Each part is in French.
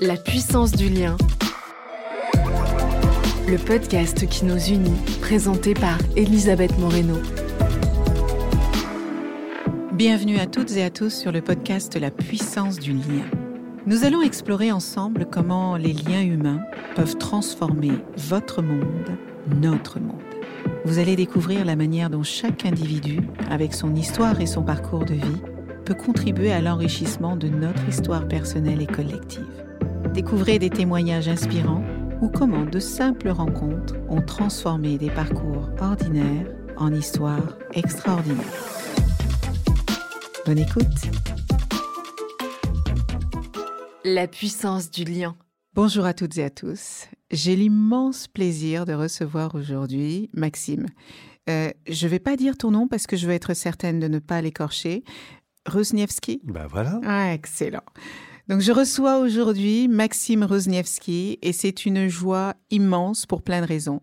La puissance du lien. Le podcast qui nous unit, présenté par Elisabeth Moreno. Bienvenue à toutes et à tous sur le podcast La puissance du lien. Nous allons explorer ensemble comment les liens humains peuvent transformer votre monde, notre monde. Vous allez découvrir la manière dont chaque individu, avec son histoire et son parcours de vie, peut contribuer à l'enrichissement de notre histoire personnelle et collective. Découvrez des témoignages inspirants ou comment de simples rencontres ont transformé des parcours ordinaires en histoires extraordinaires. Bonne écoute La puissance du lien. Bonjour à toutes et à tous. J'ai l'immense plaisir de recevoir aujourd'hui Maxime. Euh, je ne vais pas dire ton nom parce que je veux être certaine de ne pas l'écorcher. Rosniewski? Ben voilà. Ah, excellent. Donc je reçois aujourd'hui Maxime Rosniewski et c'est une joie immense pour plein de raisons.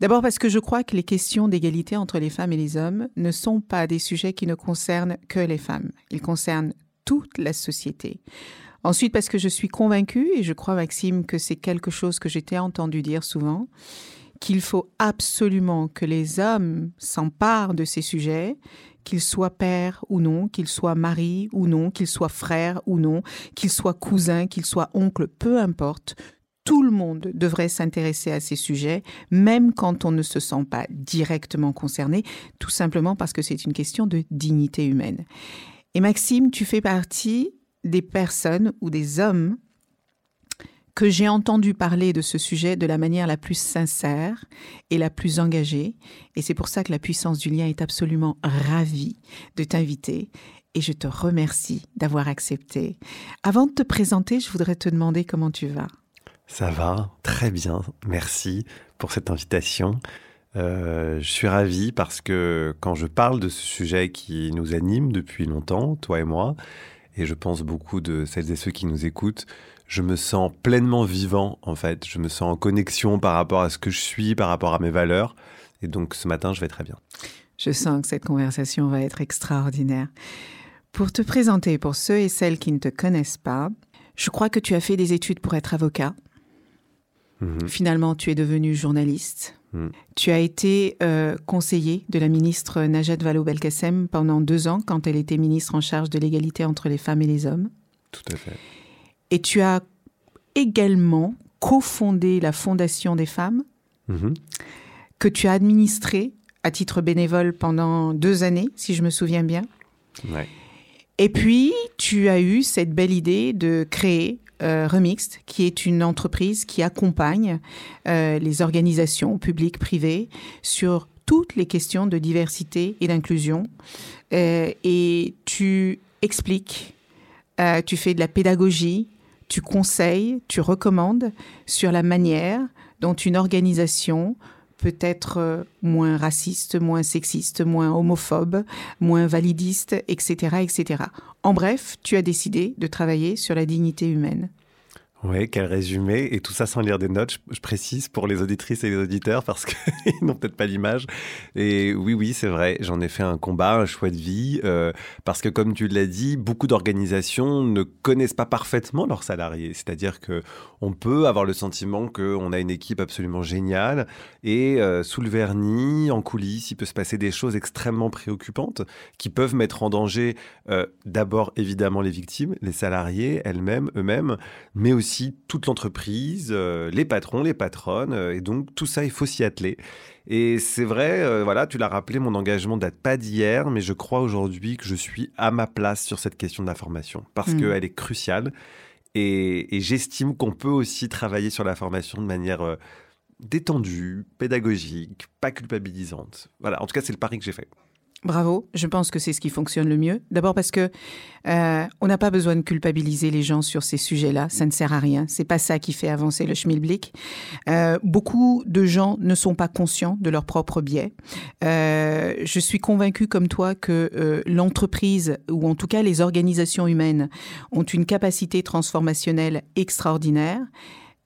D'abord parce que je crois que les questions d'égalité entre les femmes et les hommes ne sont pas des sujets qui ne concernent que les femmes. Ils concernent toute la société. Ensuite parce que je suis convaincue, et je crois Maxime que c'est quelque chose que j'étais entendu dire souvent, qu'il faut absolument que les hommes s'emparent de ces sujets, qu'ils soient père ou non, qu'ils soient mari ou non, qu'ils soient frère ou non, qu'ils soient cousin, qu'ils soient oncle, peu importe. Tout le monde devrait s'intéresser à ces sujets, même quand on ne se sent pas directement concerné, tout simplement parce que c'est une question de dignité humaine. Et Maxime, tu fais partie des personnes ou des hommes que j'ai entendu parler de ce sujet de la manière la plus sincère et la plus engagée. Et c'est pour ça que la puissance du lien est absolument ravie de t'inviter. Et je te remercie d'avoir accepté. Avant de te présenter, je voudrais te demander comment tu vas. Ça va, très bien. Merci pour cette invitation. Euh, je suis ravi parce que quand je parle de ce sujet qui nous anime depuis longtemps, toi et moi, et je pense beaucoup de celles et ceux qui nous écoutent, je me sens pleinement vivant en fait. Je me sens en connexion par rapport à ce que je suis, par rapport à mes valeurs. Et donc ce matin, je vais très bien. Je sens que cette conversation va être extraordinaire. Pour te présenter, pour ceux et celles qui ne te connaissent pas, je crois que tu as fait des études pour être avocat. Mmh. Finalement, tu es devenu journaliste. Mmh. Tu as été euh, conseiller de la ministre Najat Vallaud-Belkacem pendant deux ans quand elle était ministre en charge de l'égalité entre les femmes et les hommes. Tout à fait. Et tu as également cofondé la Fondation des femmes, mmh. que tu as administrée à titre bénévole pendant deux années, si je me souviens bien. Ouais. Et puis, tu as eu cette belle idée de créer euh, Remixed, qui est une entreprise qui accompagne euh, les organisations publiques, privées, sur toutes les questions de diversité et d'inclusion. Euh, et tu expliques, euh, tu fais de la pédagogie, tu conseilles, tu recommandes sur la manière dont une organisation peut être euh, moins raciste, moins sexiste, moins homophobe, moins validiste, etc., etc. En bref, tu as décidé de travailler sur la dignité humaine. Oui, quel résumé. Et tout ça sans lire des notes, je, précise pour les auditrices et les auditeurs parce qu'ils n'ont peut-être pas l'image. Et oui, oui, c'est vrai, j'en ai fait un combat, un choix de vie, euh, parce que comme tu l'as dit, beaucoup d'organisations ne connaissent pas parfaitement leurs salariés. C'est-à-dire que on peut avoir le sentiment qu'on a une équipe absolument géniale et euh, sous le vernis, en coulisses, il peut se passer des choses extrêmement préoccupantes qui peuvent mettre en danger euh, d'abord évidemment les victimes, les salariés elles-mêmes, eux-mêmes, mais aussi toute l'entreprise, euh, les patrons, les patronnes, euh, et donc tout ça, il faut s'y atteler. Et c'est vrai, euh, voilà, tu l'as rappelé, mon engagement date pas d'hier, mais je crois aujourd'hui que je suis à ma place sur cette question de la formation, parce mmh. qu'elle est cruciale, et, et j'estime qu'on peut aussi travailler sur la formation de manière détendue, pédagogique, pas culpabilisante. Voilà, en tout cas, c'est le pari que j'ai fait. Bravo, je pense que c'est ce qui fonctionne le mieux. D'abord parce que euh, on n'a pas besoin de culpabiliser les gens sur ces sujets-là, ça ne sert à rien. C'est pas ça qui fait avancer le schmilblick. Euh, beaucoup de gens ne sont pas conscients de leur propre biais. Euh, je suis convaincue comme toi que euh, l'entreprise ou en tout cas les organisations humaines ont une capacité transformationnelle extraordinaire.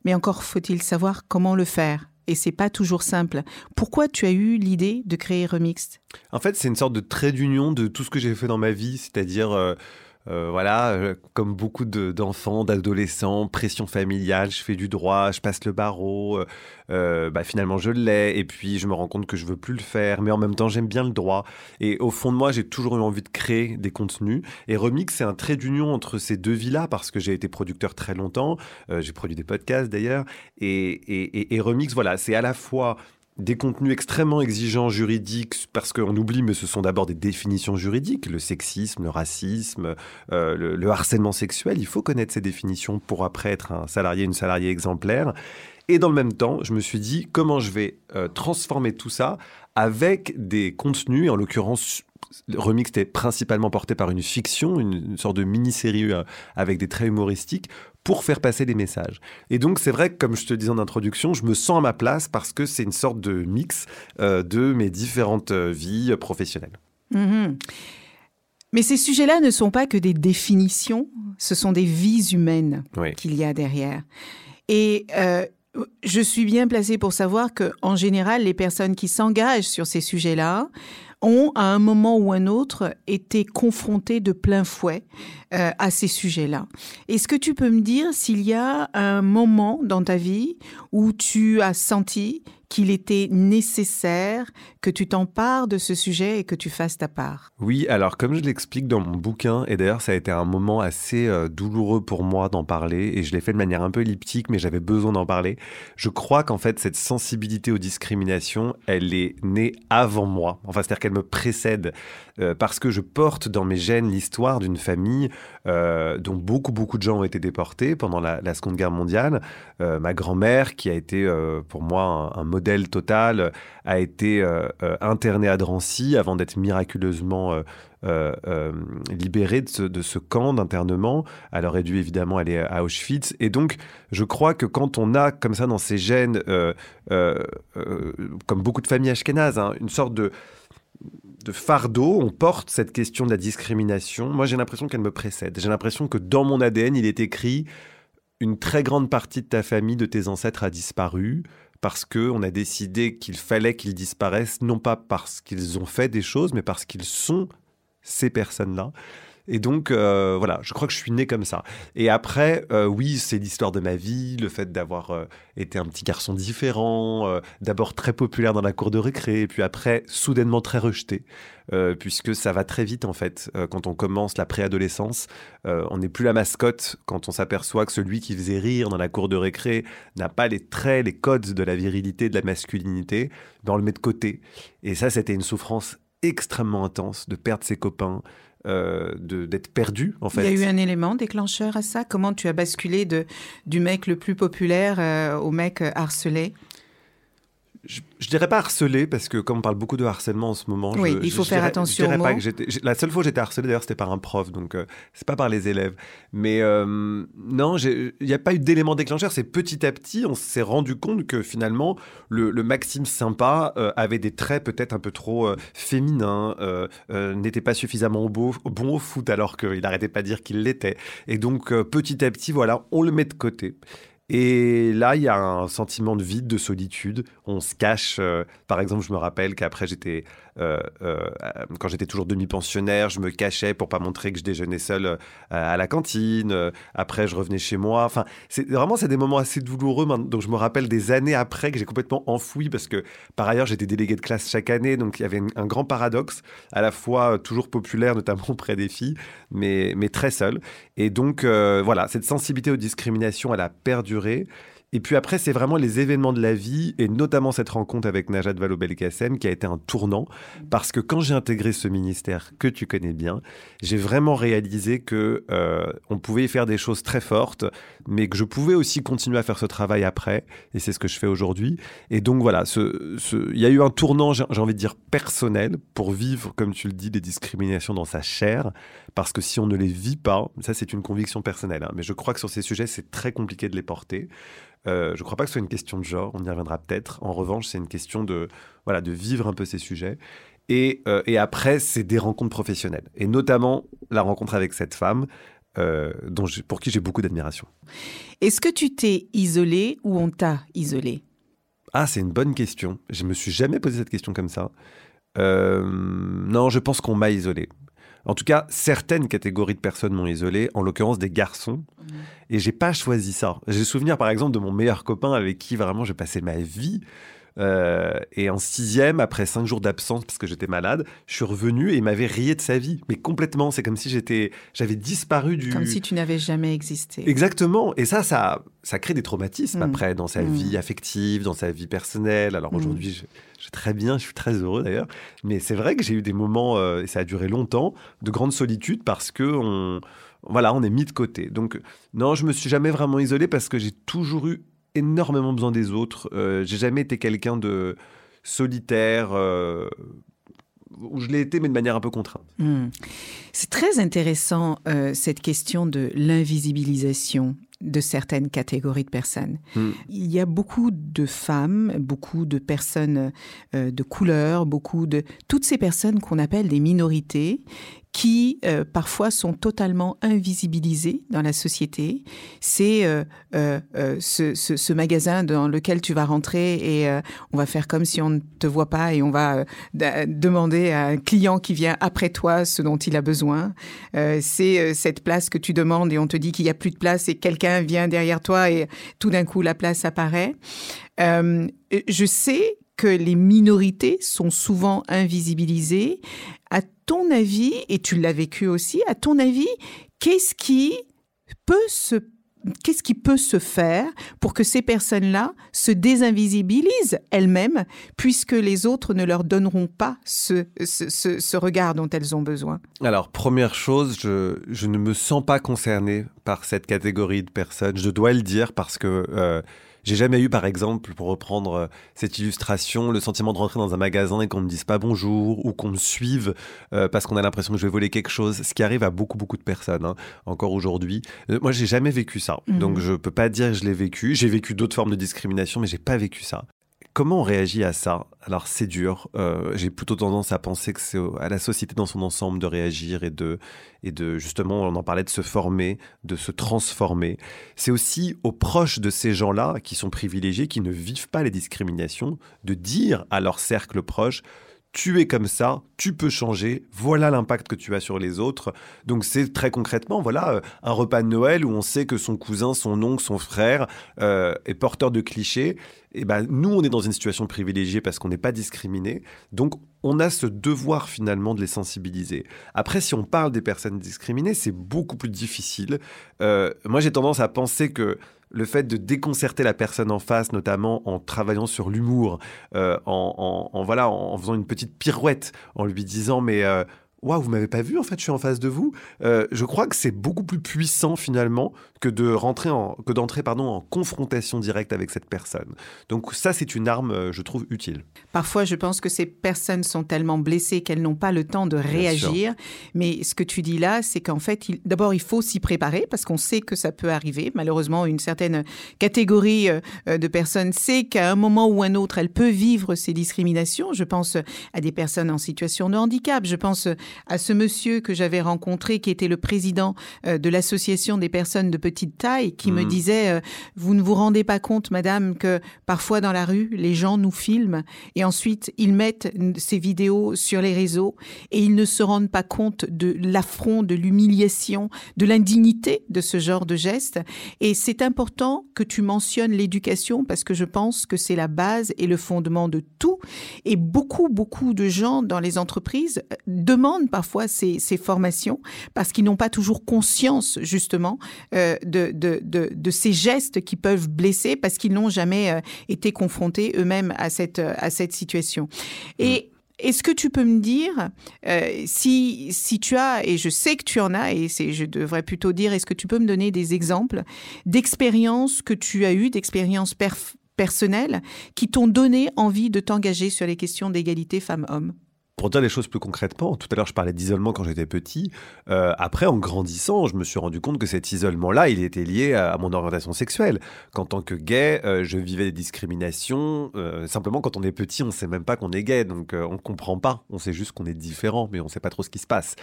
Mais encore faut-il savoir comment le faire et c'est pas toujours simple. Pourquoi tu as eu l'idée de créer Remixed? En fait, c'est une sorte de trait d'union de tout ce que j'ai fait dans ma vie, c'est-à-dire euh, euh, voilà, euh, comme beaucoup d'enfants, d'adolescents, pression familiale, je fais du droit, je passe le barreau, euh, bah, finalement je l'ai, et puis je me rends compte que je veux plus le faire, mais en même temps j'aime bien le droit. Et au fond de moi, j'ai toujours eu envie de créer des contenus. Et Remix, c'est un trait d'union entre ces deux vies-là, parce que j'ai été producteur très longtemps, j'ai produit des podcasts d'ailleurs, et, et, et Remix, voilà, c'est à la fois des contenus extrêmement exigeants juridiques, parce qu'on oublie, mais ce sont d'abord des définitions juridiques, le sexisme, le racisme, euh, le, harcèlement sexuel, il faut connaître ces définitions pour après être un salarié, une salariée exemplaire. Et dans le même temps, je me suis dit, comment je vais euh, transformer tout ça avec des contenus, en l'occurrence Remix était principalement porté par une fiction, une, sorte de mini-série euh, avec des traits humoristiques pour faire passer des messages. Et donc c'est vrai que comme je te disais en introduction, je me sens à ma place parce que c'est une sorte de mix euh, de mes différentes euh, vies professionnelles. Mhm. Mais ces sujets-là ne sont pas que des définitions, ce sont des vies humaines qu'il y a derrière. Et je suis bien placée pour savoir que, en général, les personnes qui s'engagent sur ces sujets-là ont, à un moment ou un autre, été confrontés de plein fouet euh, à ces sujets-là. Est-ce que tu peux me dire s'il y a un moment dans ta vie où tu as senti qu'il était nécessaire que tu t'empares de ce sujet et que tu fasses ta part? Oui, alors comme je l'explique dans mon bouquin, et d'ailleurs ça a été un moment assez euh, douloureux pour moi d'en parler, et je l'ai fait de manière un peu elliptique, mais j'avais besoin d'en parler, je crois qu'en fait cette sensibilité aux discriminations, elle est née avant moi, enfin c'est-à-dire qu'elle me précède, euh, parce que je porte dans mes gènes l'histoire d'une famille euh, dont beaucoup beaucoup de gens ont été déportés pendant la, Seconde Guerre mondiale. ma grand-mère, qui a été pour moi un, modèle total, a été euh, euh, interné à Drancy avant d'être miraculeusement euh, libéré de ce, camp d'internement. Elle aurait dû évidemment aller à Auschwitz. Et donc, je crois que quand on a comme ça dans ses gènes, comme beaucoup de familles ashkénazes, hein, une sorte de de fardeau, on porte cette question de la discrimination. Moi, j'ai l'impression qu'elle me précède. J'ai l'impression que dans mon ADN, il est écrit une très grande partie de ta famille, de tes ancêtres a disparu parce qu'on a décidé qu'il fallait qu'ils disparaissent, non pas parce qu'ils ont fait des choses, mais parce qu'ils sont ces personnes-là. Et donc, euh, voilà, je crois que je suis né comme ça. Et après, euh, oui, c'est l'histoire de ma vie, le fait d'avoir euh, été un petit garçon différent, d'abord très populaire dans la cour de récré, et puis après, soudainement très rejeté, puisque ça va très vite, en fait, quand on commence la préadolescence. on n'est plus la mascotte quand on s'aperçoit que celui qui faisait rire dans la cour de récré n'a pas les traits, les codes de la virilité, de la masculinité, ben on le met de côté. Et ça, c'était une souffrance extrêmement intense de perdre ses copains, euh, d'être perdu en fait. Il y a eu un élément déclencheur à ça? Comment tu as basculé de du mec le plus populaire euh, au mec harcelé? Je, je, dirais pas harcelé parce que comme on parle beaucoup de harcèlement en ce moment, oui, il faut faire attention. Je pas que la seule fois où j'étais harcelé d'ailleurs c'était par un prof, donc euh, c'est pas par les élèves. Mais euh, non, il n'y a pas eu d'élément déclencheur. C'est petit à petit, on s'est rendu compte que finalement le, Maxime sympa euh, avait des traits peut-être un peu trop féminins, n'était pas suffisamment beau, bon au foot alors qu'il n'arrêtait pas de dire qu'il l'était. Et donc petit à petit, voilà, on le met de côté. Et là, il y a un sentiment de vide, de solitude. On se cache. Euh, par exemple, je me rappelle qu'après, j'étais, euh, euh, quand j'étais toujours demi-pensionnaire, je me cachais pour pas montrer que je déjeunais seul à la cantine. Après, je revenais chez moi. Enfin, vraiment, c'est des moments assez douloureux. Donc, je me rappelle des années après que j'ai complètement enfoui parce que, par ailleurs, j'étais délégué de classe chaque année. Donc, il y avait un grand paradoxe, à la fois toujours populaire, notamment auprès des filles, mais, mais très seul. Et donc, voilà, cette sensibilité aux discriminations, elle a perduré et puis après, c'est vraiment les événements de la vie, et notamment cette rencontre avec Najat Vallaud-Belkacem qui a été un tournant, parce que quand j'ai intégré ce ministère que tu connais bien, j'ai vraiment réalisé que euh, on pouvait faire des choses très fortes, mais que je pouvais aussi continuer à faire ce travail après, et c'est ce que je fais aujourd'hui. Et donc voilà, il y a eu un tournant, j'ai envie de dire personnel, pour vivre, comme tu le dis, des discriminations dans sa chair, parce que si on ne les vit pas, ça c'est une conviction personnelle, hein, mais je crois que sur ces sujets, c'est très compliqué de les porter. Euh, je ne crois pas que ce soit une question de genre, on y reviendra peut-être. En revanche, c'est une question de, voilà, de vivre un peu ces sujets. Et, euh, et après, c'est des rencontres professionnelles. Et notamment la rencontre avec cette femme, euh, dont pour qui j'ai beaucoup d'admiration. Est-ce que tu t'es isolé ou on t'a isolé? Ah, c'est une bonne question. Je me suis jamais posé cette question comme ça. non, je pense qu'on m'a isolé. En tout cas, certaines catégories de personnes m'ont isolé, en l'occurrence des garçons. Et j'ai pas choisi ça. J'ai souvenir, par exemple, de mon meilleur copain avec qui vraiment j'ai passé ma vie. Euh, et en sixième, après cinq jours d'absence parce que j'étais malade, je suis revenu et il m'avait rié de sa vie. Mais complètement, c'est comme si j'étais, j'avais disparu du. Comme si tu n'avais jamais existé. Exactement. Et ça, ça, ça crée des traumatismes mm. après dans sa mm. vie affective, dans sa vie personnelle. Alors mm. aujourd'hui, je, je, très bien, je suis très heureux d'ailleurs. Mais c'est vrai que j'ai eu des moments, euh, et ça a duré longtemps, de grande solitude parce que on, voilà, on est mis de côté. Donc non, je me suis jamais vraiment isolé parce que j'ai toujours eu énormément besoin des autres. Euh, j'ai jamais été quelqu'un de solitaire. Euh, où je l'ai été, mais de manière un peu contrainte. Hmm. C'est très intéressant euh, cette question de l'invisibilisation de certaines catégories de personnes. Hmm. Il y a beaucoup de femmes, beaucoup de personnes de couleur, beaucoup de toutes ces personnes qu'on appelle des minorités qui euh, parfois sont totalement invisibilisés dans la société. C'est euh, euh, ce, ce, ce, magasin dans lequel tu vas rentrer et on va faire comme si on ne te voit pas et on va demander à un client qui vient après toi ce dont il a besoin. C'est cette place que tu demandes et on te dit qu'il n'y a plus de place et quelqu'un vient derrière toi et tout d'un coup la place apparaît. je sais que les minorités sont souvent invisibilisées. À ton avis, et tu l'as vécu aussi, à ton avis, qu'est-ce qui peut se Qu'est-ce qui peut se faire pour que ces personnes-là se désinvisibilisent elles-mêmes, puisque les autres ne leur donneront pas ce, ce, regard dont elles ont besoin? Alors, première chose, je, je, ne me sens pas concerné par cette catégorie de personnes. Je dois le dire parce que euh, j'ai jamais eu, par exemple, pour reprendre euh, cette illustration, le sentiment de rentrer dans un magasin et qu'on me dise pas bonjour ou qu'on me suive euh, parce qu'on a l'impression que je vais voler quelque chose, ce qui arrive à beaucoup, beaucoup de personnes, hein, encore aujourd'hui. Euh, moi, j'ai jamais vécu ça. Mhm. Donc, je peux pas dire que je l'ai vécu. J'ai vécu d'autres formes de discrimination, mais j'ai pas vécu ça. Comment on réagit à ça? Alors c'est dur. Euh, j'ai plutôt tendance à penser que c'est à la société dans son ensemble de réagir et de, et de justement, on en parlait, de se former, de se transformer. C'est aussi aux proches de ces gens-là qui sont privilégiés, qui ne vivent pas les discriminations, de dire à leur cercle proche tu es comme ça, tu peux changer, voilà l'impact que tu as sur les autres. Donc c'est très concrètement, voilà, euh, un repas de Noël où on sait que son cousin, son oncle, son frère euh, est porteur de clichés. Et eh ben nous, on est dans une situation privilégiée parce qu'on n'est pas discriminé. Donc on a ce devoir finalement de les sensibiliser. Après, si on parle des personnes discriminées, c'est beaucoup plus difficile. Euh, moi, j'ai tendance à penser que le fait de déconcerter la personne en face, notamment en travaillant sur l'humour, euh, en, voilà, en, faisant une petite pirouette, en lui disant mais euh, waouh, vous m'avez pas vu, en fait, je suis en face de vous. Euh, je crois que c'est beaucoup plus puissant finalement que de rentrer en, que d'entrer pardon en confrontation directe avec cette personne. Donc ça, c'est une arme, euh, je trouve utile. Parfois, je pense que ces personnes sont tellement blessées qu'elles n'ont pas le temps de réagir. Mais ce que tu dis là, c'est qu'en fait, d'abord, il faut s'y préparer parce qu'on sait que ça peut arriver. Malheureusement, une certaine catégorie euh, de personnes sait qu'à un moment ou un autre, elle peut vivre ces discriminations. Je pense à des personnes en situation de handicap. Je pense à ce monsieur que j'avais rencontré, qui était le président euh, de l'association des personnes de petite taille, qui me mmh. disait euh, Vous ne vous rendez pas compte, madame, que parfois dans la rue, les gens nous filment et ensuite ils mettent ces vidéos sur les réseaux et ils ne se rendent pas compte de l'affront, de l'humiliation, de l'indignité de ce genre de geste. Et c'est important que tu mentionnes l'éducation parce que je pense que c'est la base et le fondement de tout. Et beaucoup, beaucoup de gens dans les entreprises euh, demandent parfois ces, formations parce qu'ils n'ont pas toujours conscience justement euh, de, de, ces gestes qui peuvent blesser parce qu'ils n'ont jamais euh, été confrontés eux-mêmes à cette, à cette situation. Et mm. Est-ce que tu peux me dire euh, si, si tu as, et je sais que tu en as, et c'est, je devrais plutôt dire, est-ce que tu peux me donner des exemples d'expériences que tu as eues, d'expériences personnelles qui t'ont donné envie de t'engager sur les questions d'égalité femmes-hommes? Pour dire les choses plus concrètement, tout à l'heure je parlais d'isolement quand j'étais petit. Euh, après, en grandissant, je me suis rendu compte que cet isolement-là, il était lié à, mon orientation sexuelle. Qu'en tant que gay, euh, je vivais des discriminations. Euh, simplement, quand on est petit, on ne sait même pas qu'on est gay, donc on ne comprend pas. On sait juste qu'on est différent, mais on ne sait pas trop ce qui se passe.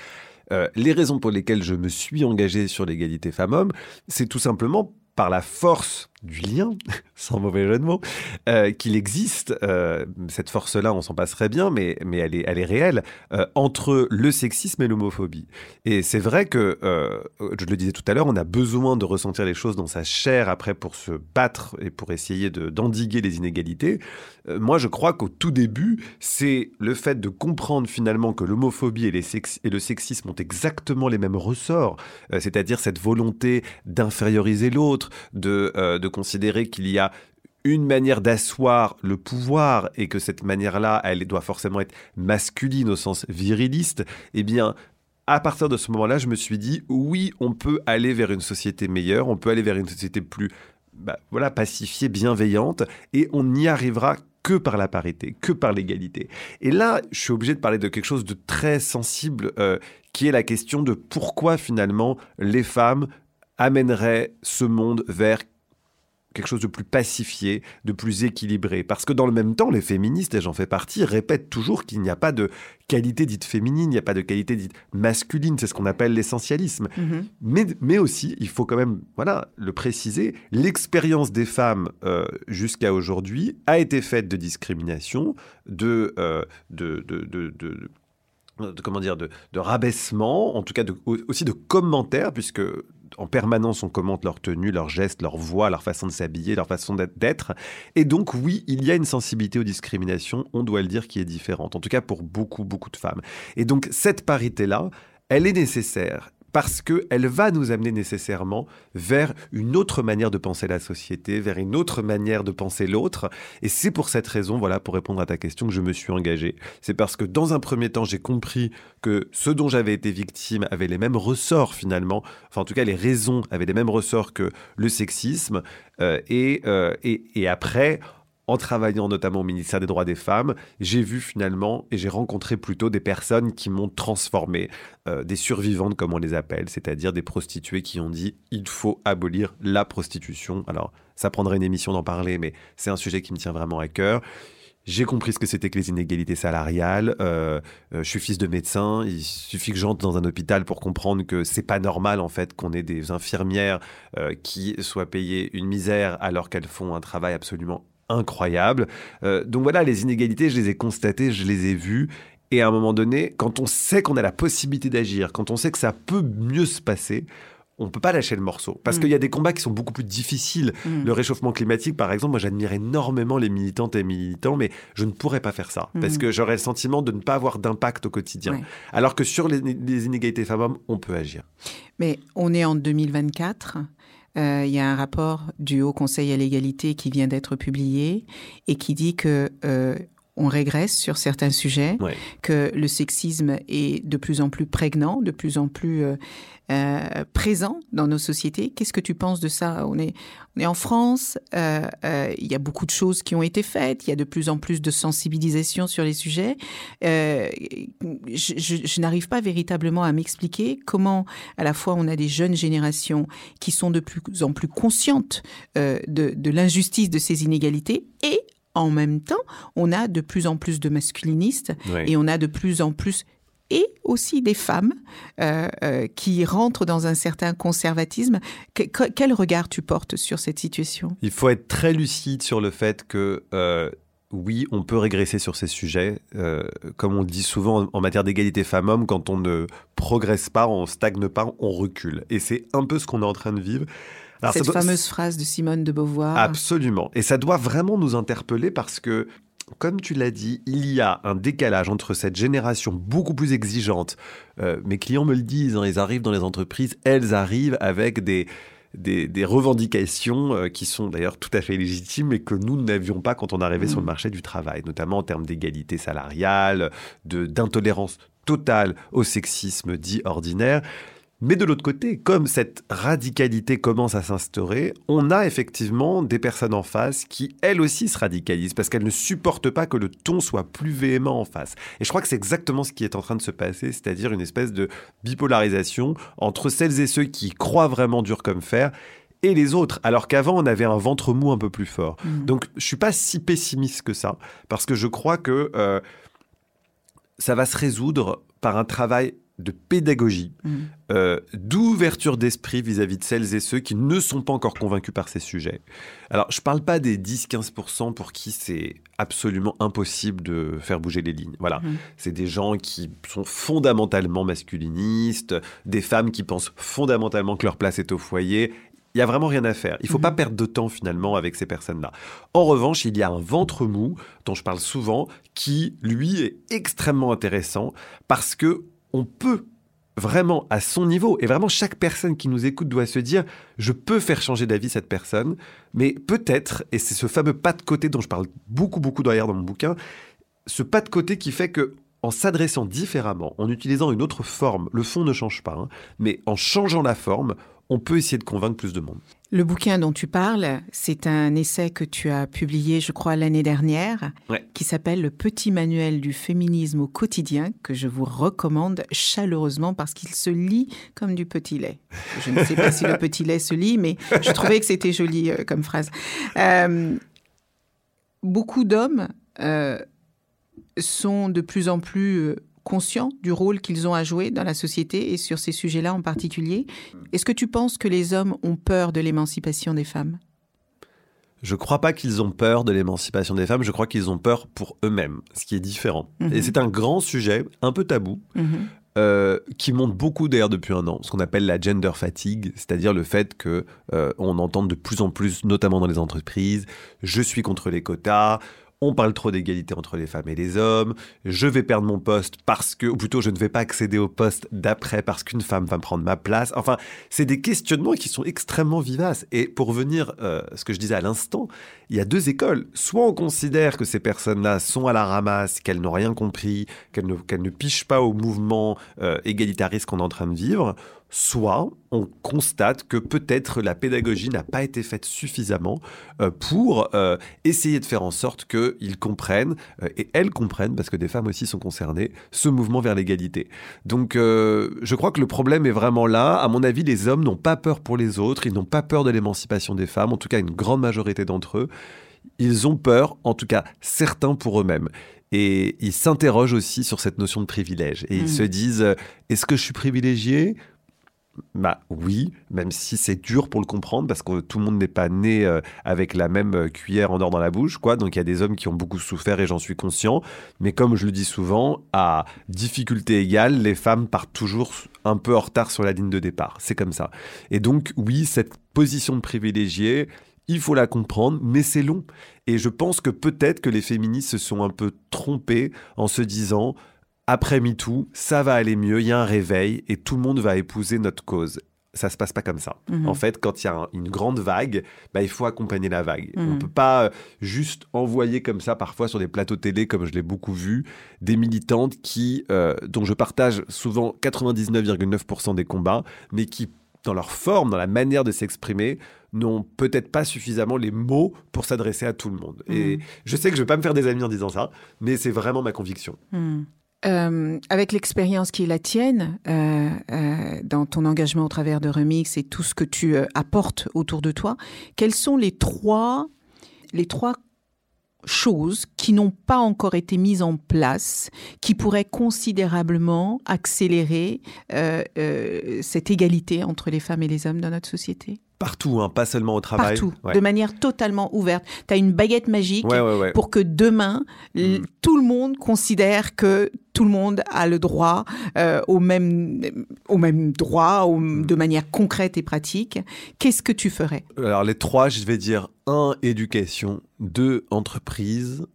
les raisons pour lesquelles je me suis engagé sur l'égalité femmes-hommes, c'est tout simplement par la force du lien, sans mauvais jeu de mots, euh, qu'il existe, euh, cette force-là, on s'en passerait bien, mais, mais elle, est, elle est réelle, euh, entre le sexisme et l'homophobie. Et c'est vrai que, je le disais tout à l'heure, on a besoin de ressentir les choses dans sa chair après pour se battre et pour essayer d'endiguer les inégalités. moi, je crois qu'au tout début, c'est le fait de comprendre finalement que l'homophobie et, le sexisme ont exactement les mêmes ressorts, c'est-à-dire cette volonté d'inférioriser l'autre, de considérer qu'il y a une manière d'asseoir le pouvoir et que cette manière-là, elle doit forcément être masculine au sens viriliste, eh bien, à partir de ce moment-là, je me suis dit, oui, on peut aller vers une société meilleure, on peut aller vers une société plus bah, voilà, pacifiée, bienveillante, et on n'y arrivera que par la parité, que par l'égalité. Et là, je suis obligé de parler de quelque chose de très sensible, euh, qui est la question de pourquoi finalement les femmes amèneraient ce monde vers quelque chose de plus pacifié, de plus équilibré. Parce que dans le même temps, les féministes, et j'en fais partie, répètent toujours qu'il n'y a pas de qualité dite féminine, il n'y a pas de qualité dite masculine, c'est ce qu'on appelle l'essentialisme. Mhm. mais, mais aussi, il faut quand même voilà, le préciser, l'expérience des femmes euh, jusqu'à aujourd'hui a été faite de discrimination, de, euh, de, de, de comment dire, de, de, rabaissement, en tout cas de, aussi de commentaires, puisque en permanence, on commente leur tenue, leurs gestes, leur voix, leur façon de s'habiller, leur façon d'être. Et donc, oui, il y a une sensibilité aux discriminations, on doit le dire, qui est différente. En tout cas, pour beaucoup, beaucoup de femmes. Et donc, cette parité-là, elle est nécessaire parce qu'elle va nous amener nécessairement vers une autre manière de penser la société, vers une autre manière de penser l'autre. Et c'est pour cette raison, voilà, pour répondre à ta question, que je me suis engagé. C'est parce que dans un premier temps, j'ai compris que ce dont j'avais été victime avait les mêmes ressorts finalement, enfin en tout cas les raisons avaient les mêmes ressorts que le sexisme. Euh, euh, et après, en travaillant notamment au ministère des droits des femmes, j'ai vu finalement et j'ai rencontré plutôt des personnes qui m'ont transformé, euh, des survivantes comme on les appelle, c'est-à-dire des prostituées qui ont dit il faut abolir la prostitution. Alors ça prendrait une émission d'en parler, mais c'est un sujet qui me tient vraiment à cœur. J'ai compris ce que c'était que les inégalités salariales. Euh, euh, je suis fils de médecin. Il suffit que j'entre dans un hôpital pour comprendre que c'est pas normal en fait qu'on ait des infirmières qui soient payées une misère alors qu'elles font un travail absolument incroyable. Euh, donc voilà, les inégalités, je les ai constatées, je les ai vues. Et à un moment donné, quand on sait qu'on a la possibilité d'agir, quand on sait que ça peut mieux se passer, on ne peut pas lâcher le morceau. Parce mm. qu'il y a des combats qui sont beaucoup plus difficiles. Mm. Le réchauffement climatique, par exemple, moi j'admire énormément les militantes et militants, mais je ne pourrais pas faire ça. Parce mm. que j'aurais le sentiment de ne pas avoir d'impact au quotidien. Alors que sur les, les inégalités femmes-hommes, on peut agir. Mais on est en 2024. Euh, il y a un rapport du Haut Conseil à l'égalité qui vient d'être publié et qui dit que euh, on régresse sur certains sujets, que le sexisme est de plus en plus prégnant, de plus en plus euh, euh, présent dans nos sociétés. Qu'est-ce que tu penses de ça? On est, on est en France, euh, il y a beaucoup de choses qui ont été faites, il y a de plus en plus de sensibilisation sur les sujets. je, n'arrive pas véritablement à m'expliquer comment, à la fois, on a des jeunes générations qui sont de plus en plus conscientes de, de l'injustice de ces inégalités et en même temps, on a de plus en plus de masculinistes et on a de plus en plus et aussi des femmes euh, euh, qui rentrent dans un certain conservatisme. quel regard tu portes sur cette situation? Il faut être très lucide sur le fait que euh, oui, on peut régresser sur ces sujets. comme on le dit souvent en matière d'égalité femmes-hommes, quand on ne progresse pas, on stagne pas, on recule. Et c'est un peu ce qu'on est en train de vivre. Cette fameuse phrase de Simone de Beauvoir. Absolument. Et ça doit vraiment nous interpeller parce que, comme tu l'as dit, il y a un décalage entre cette génération beaucoup plus exigeante. Euh, mes clients me le disent, hein, ils arrivent dans les entreprises, elles arrivent avec des... Des, revendications euh, qui sont d'ailleurs tout à fait légitimes et que nous n'avions pas quand on arrivait sur le mm. marché du travail, notamment en termes d'égalité salariale, d'intolérance totale au sexisme dit ordinaire. Mais de l'autre côté, comme cette radicalité commence à s'instaurer, on a effectivement des personnes en face qui, elles aussi, se radicalisent parce qu'elles ne supportent pas que le ton soit plus véhément en face. Et je crois que c'est exactement ce qui est en train de se passer, c'est-à-dire une espèce de bipolarisation entre celles et ceux qui croient vraiment dur comme fer et les autres, alors qu'avant on avait un ventre mou un peu plus fort. Mmh. Donc je suis pas si pessimiste que ça, parce que je crois que euh, ça va se résoudre par un travail de pédagogie, Mm. euh, d'ouverture d'esprit vis-à-vis de celles et ceux qui ne sont pas encore convaincus par ces sujets. Alors, je ne parle pas des 10-15% pour qui c'est absolument impossible de faire bouger les lignes. Voilà, Mm. c'est des gens qui sont fondamentalement masculinistes, des femmes qui pensent fondamentalement que leur place est au foyer. Il y a vraiment rien à faire. Il faut Mhm. pas perdre de temps finalement avec ces personnes-là. En revanche, il y a un ventre mou dont je parle souvent qui lui est extrêmement intéressant parce que on peut vraiment à son niveau et vraiment chaque personne qui nous écoute doit se dire je peux faire changer d'avis cette personne mais peut-être et c'est ce fameux pas de côté dont je parle beaucoup beaucoup d'ailleurs dans mon bouquin ce pas de côté qui fait que en s'adressant différemment, en utilisant une autre forme, le fond ne change pas, hein, mais en changeant la forme, on peut essayer de convaincre plus de monde. Le bouquin dont tu parles, c'est un essai que tu as publié, je crois, l'année dernière, Ouais. qui s'appelle Le petit manuel du féminisme au quotidien, que je vous recommande chaleureusement parce qu'il se lit comme du petit lait. Je ne sais pas si le petit lait se lit, mais je trouvais que c'était joli euh, comme phrase. Euh, beaucoup d'hommes euh, sont de plus en plus conscients du rôle qu'ils ont à jouer dans la société et sur ces sujets-là en particulier. Est-ce que tu penses que les hommes ont peur de l'émancipation des femmes? Je crois pas qu'ils ont peur de l'émancipation des femmes, je crois qu'ils ont peur pour eux-mêmes, ce qui est différent. Mhm. Et c'est un grand sujet, un peu tabou, Mhm. euh, qui monte beaucoup d'ailleurs depuis un an, ce qu'on appelle la gender fatigue, c'est-à-dire le fait que euh, on entend de plus en plus, notamment dans les entreprises, je suis contre les quotas. On parle trop d'égalité entre les femmes et les hommes. Je vais perdre mon poste parce que, ou plutôt, je ne vais pas accéder au poste d'après parce qu'une femme va me prendre ma place. Enfin, c'est des questionnements qui sont extrêmement vivaces. Et pour revenir euh, à ce que je disais à l'instant, il y a deux écoles. Soit on considère que ces personnes-là sont à la ramasse, qu'elles n'ont rien compris, qu'elles ne, pichent pas au mouvement euh, égalitariste qu'on est en train de vivre, soit on constate que peut-être la pédagogie n'a pas été faite suffisamment euh, pour euh, essayer de faire en sorte qu'ils comprennent, euh, et elles comprennent, parce que des femmes aussi sont concernées, ce mouvement vers l'égalité. Donc je crois que le problème est vraiment là. À mon avis, les hommes n'ont pas peur pour les autres, ils n'ont pas peur de l'émancipation des femmes, en tout cas une grande majorité d'entre eux. Ils ont peur, en tout cas certains pour eux-mêmes. Et ils s'interrogent aussi sur cette notion de privilège. Et ils se disent, est-ce que je suis privilégié? Bah oui, même si c'est dur pour le comprendre parce que tout le monde n'est pas né euh, avec la même euh, cuillère en or dans la bouche, quoi. Donc il y a des hommes qui ont beaucoup souffert et j'en suis conscient. Mais comme je le dis souvent, à difficulté égale, les femmes partent toujours un peu en retard sur la ligne de départ. C'est comme ça. Et donc oui, cette position de privilégié, il faut la comprendre, mais c'est long. Et je pense que peut-être que les féministes se sont un peu trompés en se disant après MeToo, ça va aller mieux, il y a un réveil et tout le monde va épouser notre cause. Ça se passe pas comme ça. Mhm. En fait, quand il y a un- une grande vague, bah, il faut accompagner la vague. Mhm. On peut pas euh, juste envoyer comme ça, parfois sur des plateaux télé, comme je l'ai beaucoup vu, des militantes qui, euh, dont je partage souvent 99,9% des combats, mais qui, dans leur forme, dans la manière de s'exprimer, n'ont peut-être pas suffisamment les mots pour s'adresser à tout le monde. Et Mhm. je sais que je vais pas me faire des amis en disant ça, mais c'est vraiment ma conviction. Euh, avec l'expérience qui est la tienne, euh, euh, dans ton engagement au travers de Remix et tout ce que tu apportes autour de toi, quelles sont les trois, les trois choses qui n'ont pas encore été mises en place, qui pourraient considérablement accélérer cette égalité entre les femmes et les hommes dans notre société? Partout, hein, pas seulement au travail. Partout, Ouais. de manière totalement ouverte. Tu as une baguette magique Ouais, ouais, ouais. pour que demain, Mm. tout le monde considère que tout le monde a le droit euh, au, même, au même droit, au- Mm. de manière concrète et pratique. Qu'est-ce que tu ferais? Alors les trois, je vais dire un, éducation, deux, entreprise,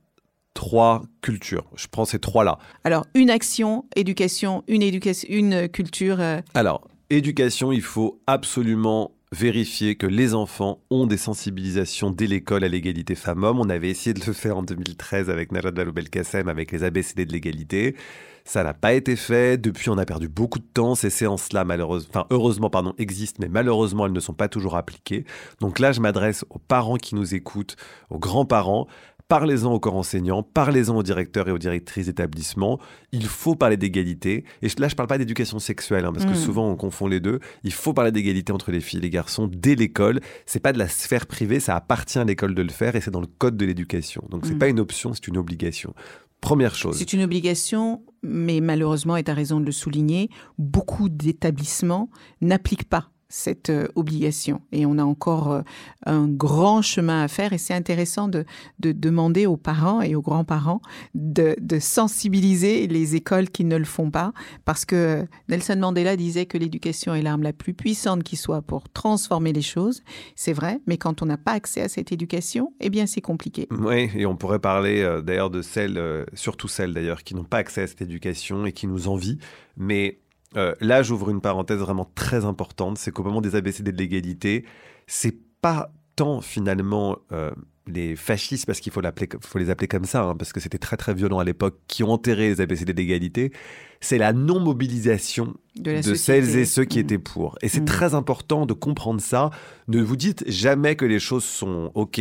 trois, culture. Je prends ces trois-là. Alors, une action, éducation, une, éducation, une culture. euh, Alors, éducation, il faut absolument vérifier que les enfants ont des sensibilisations dès l'école à l'égalité femmes-hommes. On avait essayé de le faire en 2013 avec Najat Vallaud-Belkacem, avec les ABCD de l'égalité. Ça n'a pas été fait. Depuis, on a perdu beaucoup de temps. Ces séances-là, malheureusement, enfin, heureusement, pardon, existent, mais malheureusement, elles ne sont pas toujours appliquées. Donc là, je m'adresse aux parents qui nous écoutent, aux grands-parents. Parlez-en au corps enseignant, parlez-en aux directeurs et aux directrices d'établissement. Il faut parler d'égalité. Et là, je ne parle pas d'éducation sexuelle, hein, parce que Mm. souvent on confond les deux. Il faut parler d'égalité entre les filles et les garçons dès l'école. C'est pas de la sphère privée, ça appartient à l'école de le faire et c'est dans le code de l'éducation. Donc c'est Mm. pas une option, c'est une obligation. Première chose. C'est une obligation, mais malheureusement, et tu as raison de le souligner, beaucoup d'établissements n'appliquent pas cette euh, obligation. Et on a encore euh, un grand chemin à faire et c'est intéressant de, de, demander aux parents et aux grands-parents de, sensibiliser les écoles qui ne le font pas parce que Nelson Mandela disait que l'éducation est l'arme la plus puissante qui soit pour transformer les choses. C'est vrai, mais quand on n'a pas accès à cette éducation, eh bien c'est compliqué. Oui, et on pourrait parler euh, d'ailleurs de celles, surtout celles d'ailleurs, qui n'ont pas accès à cette éducation et qui nous envient. Mais euh, là, j'ouvre une parenthèse vraiment très importante, c'est qu'au moment des ABCD de l'égalité, c'est pas tant finalement euh, les fascistes, parce qu'il faut, faut, les appeler comme ça, hein, parce que c'était très très violent à l'époque, qui ont enterré les ABCD d'égalité, c'est la non-mobilisation de, celles et ceux qui mmh. étaient pour. Et c'est mmh. très important de comprendre ça. Ne vous dites jamais que les choses sont OK,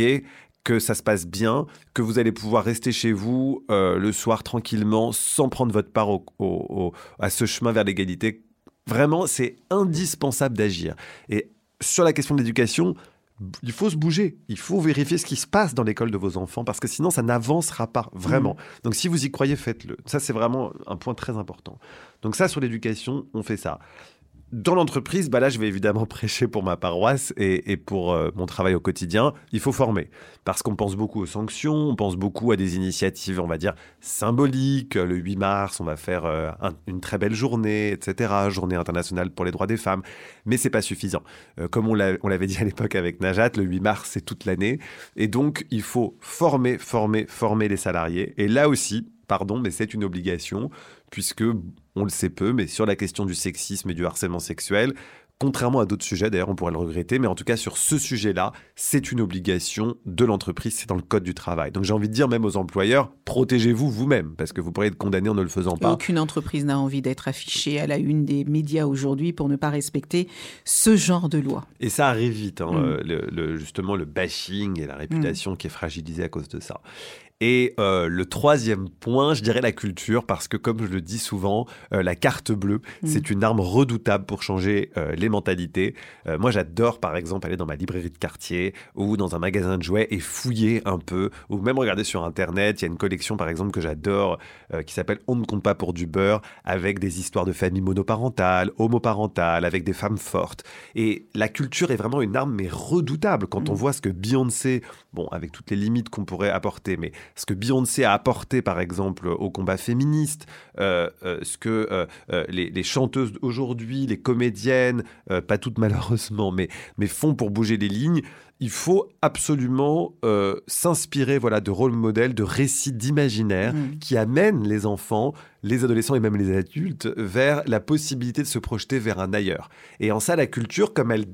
que ça se passe bien, que vous allez pouvoir rester chez vous euh, le soir tranquillement sans prendre votre part à ce chemin vers l'égalité. Vraiment, c'est indispensable d'agir. Et sur la question de l'éducation, il faut se bouger, il faut vérifier ce qui se passe dans l'école de vos enfants, parce que sinon ça n'avancera pas vraiment. Mmh. Donc si vous y croyez, faites-le. Ça, c'est vraiment un point très important. Donc ça, sur l'éducation, on fait ça dans l'entreprise, bah là, je vais évidemment prêcher pour ma paroisse et, pour euh, mon travail au quotidien. Il faut former parce qu'on pense beaucoup aux sanctions, on pense beaucoup à des initiatives, on va dire symboliques. Le 8 mars, on va faire euh, une très belle journée, etc. Journée internationale pour les droits des femmes, mais c'est pas suffisant. Euh, comme on l'avait dit à l'époque avec Najat, le 8 mars, c'est toute l'année, et donc il faut former, former, former les salariés. Et là aussi, pardon, mais c'est une obligation puisque on le sait peu, mais sur la question du sexisme et du harcèlement sexuel, contrairement à d'autres sujets, d'ailleurs on pourrait le regretter, mais en tout cas sur ce sujet-là, c'est une obligation de l'entreprise, c'est dans le code du travail. Donc j'ai envie de dire même aux employeurs, protégez-vous vous-même, parce que vous pourriez être condamné en ne le faisant pas. Aucune entreprise n'a envie d'être affichée à la une des médias aujourd'hui pour ne pas respecter ce genre de loi. Et ça arrive vite, hein, mm. le, justement le bashing et la réputation mm. qui est fragilisée à cause de ça. Et euh, le troisième point, je dirais la culture, parce que comme je le dis souvent, euh, la carte bleue, mm. c'est une arme redoutable pour changer euh, les mentalités. moi, j'adore par exemple aller dans ma librairie de quartier ou dans un magasin de jouets et fouiller un peu, ou même regarder sur Internet. Il y a une collection par exemple que j'adore qui s'appelle On ne compte pas pour du beurre, avec des histoires de familles monoparentales, homoparentales, avec des femmes fortes. Et la culture est vraiment une arme mais redoutable quand on mm. voit ce que Beyoncé, bon, avec toutes les limites qu'on pourrait apporter, mais ce que Beyoncé a apporté, par exemple, au combat féministe, euh, euh, ce que euh, les, chanteuses aujourd'hui, les comédiennes, pas toutes malheureusement, mais, mais font pour bouger les lignes, il faut absolument s'inspirer voilà, de rôles modèles, de récits d'imaginaire mmh. qui amènent les enfants, les adolescents et même les adultes vers la possibilité de se projeter vers un ailleurs. Et en ça, la culture, comme elle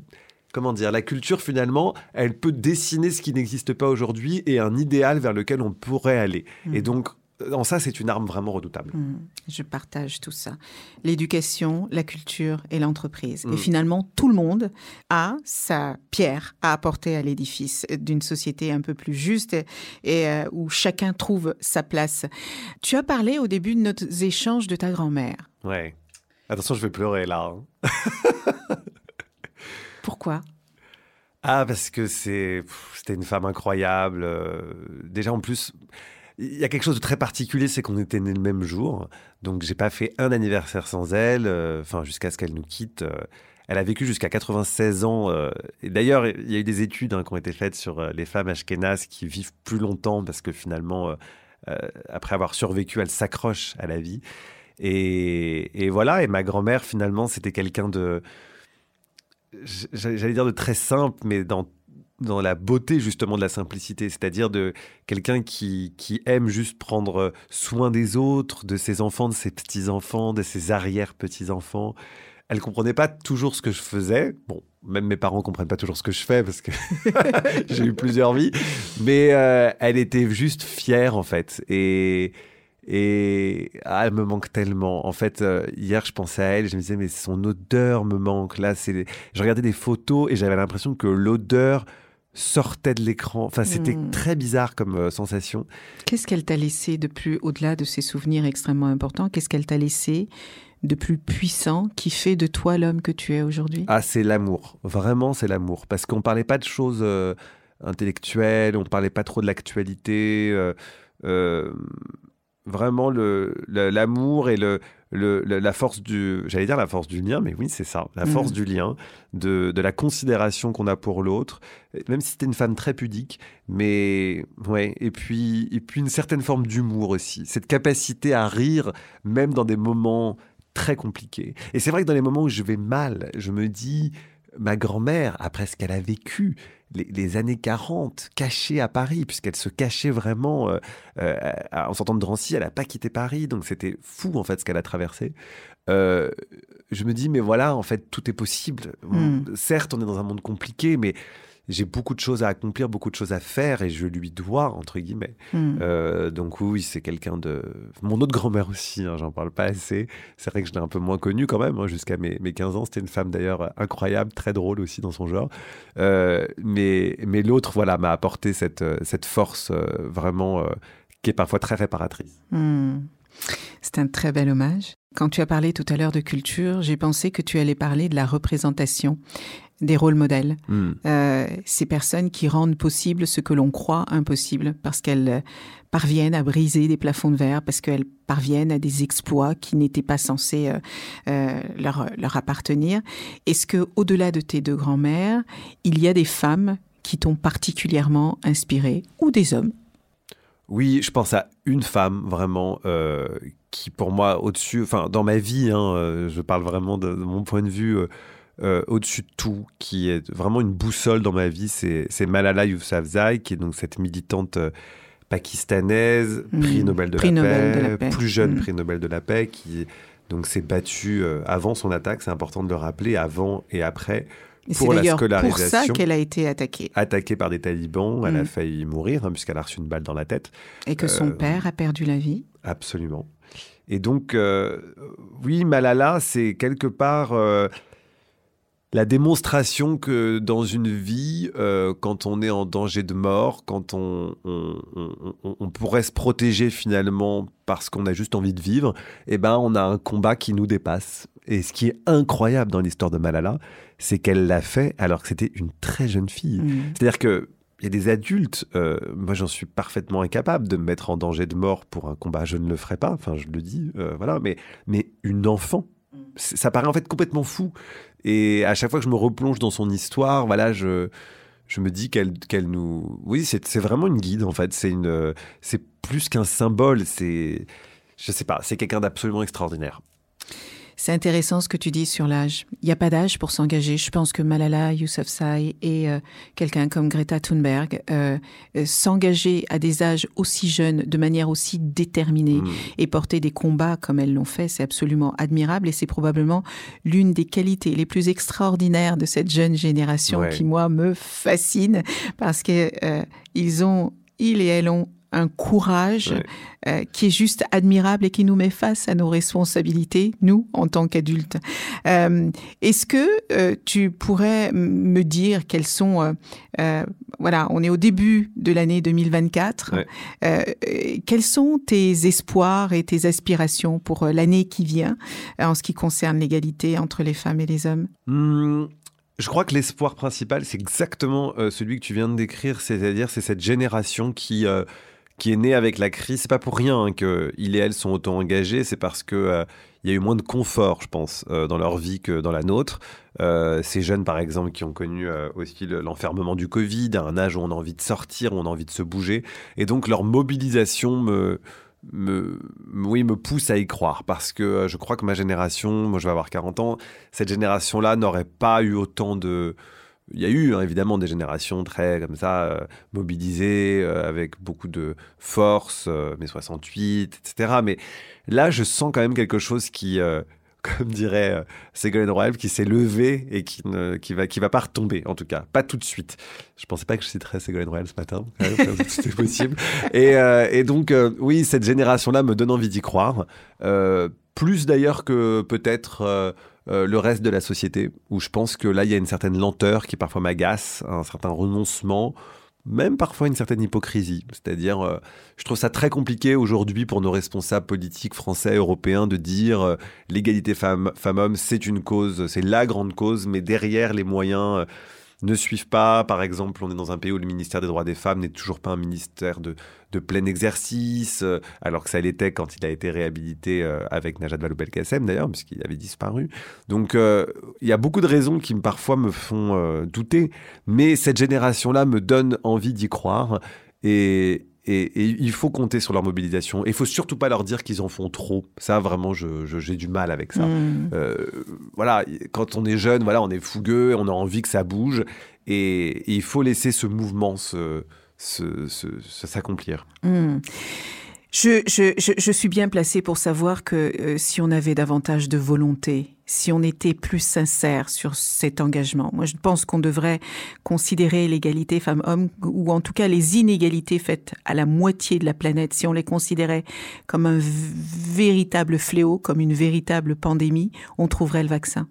comment dire, la culture finalement, elle peut dessiner ce qui n'existe pas aujourd'hui et un idéal vers lequel on pourrait aller. Et donc, en ça, c'est une arme vraiment redoutable. Hmm. Je partage tout ça. L'éducation, la culture et l'entreprise. Et hmm. finalement, tout le monde a sa pierre à apporter à l'édifice d'une société un peu plus juste et, euh, où chacun trouve sa place. Tu as parlé au début de notre échange de ta grand-mère. Ouais. Attention, je vais pleurer là. Hein. Pourquoi? Ah, parce que c'était une femme incroyable. Euh, déjà, en plus, il y a quelque chose de très particulier, c'est qu'on était nés le même jour. Donc, j'ai pas fait un anniversaire sans elle, euh, enfin, jusqu'à ce qu'elle nous quitte. Euh. Elle a vécu jusqu'à 96 ans. d'ailleurs, il y a eu des études hein, qui ont été faites sur les femmes ashkénazes qui vivent plus longtemps parce que finalement, après avoir survécu, elles s'accrochent à la vie. Et, et voilà, et ma grand-mère, finalement, c'était quelqu'un de j'allais dire de très simple, mais dans, dans la beauté justement de la simplicité, c'est-à-dire de quelqu'un qui, qui aime juste prendre soin des autres, de ses enfants, de ses petits-enfants, de ses arrière-petits-enfants. Elle comprenait pas toujours ce que je faisais. Bon, même mes parents comprennent pas toujours ce que je fais parce que j'ai eu plusieurs vies, mais euh, elle était juste fière en fait. Et, et ah, elle me manque tellement. En fait, euh, hier, je pensais à elle, je me disais, mais son odeur me manque. Là, c'est. Je regardais des photos et j'avais l'impression que l'odeur sortait de l'écran. Enfin, c'était hmm. très bizarre comme euh, sensation. Qu'est-ce qu'elle t'a laissé de plus, au-delà de ces souvenirs extrêmement importants, qu'est-ce qu'elle t'a laissé de plus puissant qui fait de toi l'homme que tu es aujourd'hui? Ah, c'est l'amour. Vraiment, c'est l'amour. Parce qu'on parlait pas de choses euh, intellectuelles, on parlait pas trop de l'actualité vraiment l'amour le, et le, le, la force du, j'allais dire la force du lien, mais oui, c'est ça, la mm. force du lien, de, de la considération qu'on a pour l'autre, même si c'était une femme très pudique, mais ouais, et puis, et puis une certaine forme d'humour aussi, cette capacité à rire, même dans des moments très compliqués. Et c'est vrai que dans les moments où je vais mal, je me dis, ma grand-mère, après ce qu'elle a vécu, les, années 40, cachée à Paris, puisqu'elle se cachait vraiment euh, euh, en sortant de Drancy, elle n'a pas quitté Paris, donc c'était fou en fait ce qu'elle a traversé. Euh, je me dis, mais voilà, en fait, tout est possible. Hmm. Certes, on est dans un monde compliqué, mais j'ai beaucoup de choses à accomplir, beaucoup de choses à faire et je lui dois, entre guillemets. Hmm. Euh, donc oui, c'est quelqu'un de... Mon autre grand-mère aussi, hein, j'en parle pas assez. C'est vrai que je l'ai un peu moins connue quand même, hein, jusqu'à mes, mes, 15 ans. C'était une femme d'ailleurs incroyable, très drôle aussi dans son genre. Euh, mais mais l'autre, voilà, m'a apporté cette, cette force euh, vraiment qui est parfois très réparatrice. Hmm. C'est un très bel hommage. Quand tu as parlé tout à l'heure de culture, j'ai pensé que tu allais parler de la représentation des rôles modèles. Hmm. Euh, ces personnes qui rendent possible ce que l'on croit impossible parce qu'elles euh, parviennent à briser des plafonds de verre, parce qu'elles parviennent à des exploits qui n'étaient pas censés euh, leur, leur appartenir. Est-ce que, au-delà de tes deux grands-mères, il y a des femmes qui t'ont particulièrement inspiré ou des hommes? Oui, je pense à une femme vraiment qui, pour moi, au-dessus, enfin, dans ma vie, hein, je parle vraiment de, mon point de vue, euh, au-dessus de tout, qui est vraiment une boussole dans ma vie, c'est Malala Yousafzai, qui est donc cette militante euh, pakistanaise, mmh. prix, Nobel de, la paix, plus jeune mmh. prix Nobel de la paix, qui donc s'est battue euh, avant son attaque, c'est important de le rappeler, avant et après. Pour la scolarisation. C'est pour ça qu'elle a été attaquée. Attaquée par des talibans, elle a mmh. failli mourir hein, puisqu'elle a reçu une balle dans la tête. Et que son père a perdu la vie. Absolument. Et donc, oui, Malala, c'est quelque part la démonstration que dans une vie, euh, quand on est en danger de mort, quand on, on, pourrait se protéger finalement parce qu'on a juste envie de vivre, eh ben on a un combat qui nous dépasse. Et ce qui est incroyable dans l'histoire de Malala, c'est qu'elle l'a fait alors que c'était une très jeune fille. Mmh. C'est-à-dire que il y a des adultes, euh, moi j'en suis parfaitement incapable de me mettre en danger de mort pour un combat, je ne le ferai pas, enfin je le dis, euh, voilà, mais, mais une enfant, ça paraît en fait complètement fou. Et à chaque fois que je me replonge dans son histoire, voilà, je, je me dis qu'elle qu'elle nous. Oui, c'est vraiment une guide en fait. C'est une, c'est plus qu'un symbole. C'est, je sais pas, c'est quelqu'un d'absolument extraordinaire. C'est intéressant ce que tu dis sur l'âge. Il n'y a pas d'âge pour s'engager. Je pense que Malala Yousafzai et euh, quelqu'un comme Greta Thunberg euh, euh, s'engager à des âges aussi jeunes, de manière aussi déterminée mm. et porter des combats comme elles l'ont fait, c'est absolument admirable et c'est probablement l'une des qualités les plus extraordinaires de cette jeune génération qui moi me fascine parce que ils ont ils et elles ont un courage euh, qui est juste admirable et qui nous met face à nos responsabilités, nous, en tant qu'adultes. Euh, Est-ce que euh, tu pourrais me dire quels sont, voilà, on est au début de l'année 2024, quels sont tes espoirs et tes aspirations pour l'année qui vient en ce qui concerne l'égalité entre les femmes et les hommes? Mmh, Je crois que l'espoir principal, c'est exactement celui que tu viens de décrire, c'est-à-dire c'est cette génération qui qui est né avec la crise. C'est pas pour rien hein, qu'il et elle sont autant engagés, c'est parce que euh, il y a eu moins de confort, je pense, euh, dans leur vie que dans la nôtre. Euh, ces jeunes, par exemple, qui ont connu aussi l'enfermement du Covid, à un âge où on a envie de sortir, où on a envie de se bouger, et donc leur mobilisation me, oui, me pousse à y croire parce que je crois que ma génération, moi je vais avoir 40 ans, cette génération-là n'aurait pas eu autant de, il y a eu hein, évidemment des générations très comme ça euh, mobilisées euh, avec beaucoup de force, euh, mai 68, etc. Mais là, je sens quand même quelque chose qui, comme dirait Ségolène Royal, qui s'est levé et qui ne qui va qui va pas retomber en tout cas, pas tout de suite. Je pensais pas que je citerais Ségolène Royal ce matin, c'était possible. Et donc oui, cette génération-là me donne envie d'y croire, plus d'ailleurs que peut-être euh, le reste de la société, où je pense que là, il y a une certaine lenteur qui parfois m'agace, un certain renoncement, même parfois une certaine hypocrisie. C'est-à-dire, euh, je trouve ça très compliqué aujourd'hui pour nos responsables politiques français, européens, de dire euh, l'égalité femmes-hommes, c'est une cause, c'est la grande cause, mais derrière les moyens ne suivent pas. Par exemple, on est dans un pays où le ministère des droits des femmes n'est toujours pas un ministère de, de plein exercice, euh, alors que ça l'était quand il a été réhabilité euh, avec Najat Vallaud-Belkacem d'ailleurs, puisqu'il avait disparu. Donc euh, il y a beaucoup de raisons qui parfois me font douter, mais cette génération-là me donne envie d'y croire. Et, et, il faut compter sur leur mobilisation. Et il faut surtout pas leur dire qu'ils en font trop. Ça, vraiment, j'ai du mal avec ça. Mmh. voilà, quand on est jeune, voilà, on est fougueux, on a envie que ça bouge. Et, il faut laisser ce mouvement se, s'accomplir. Je, je, suis bien placée pour savoir que euh, si on avait davantage de volonté, si on était plus sincère sur cet engagement. Moi, je pense qu'on devrait considérer l'égalité femmes-hommes, ou en tout cas les inégalités faites à la moitié de la planète, si on les considérait comme un véritable fléau, comme une véritable pandémie, on trouverait le vaccin.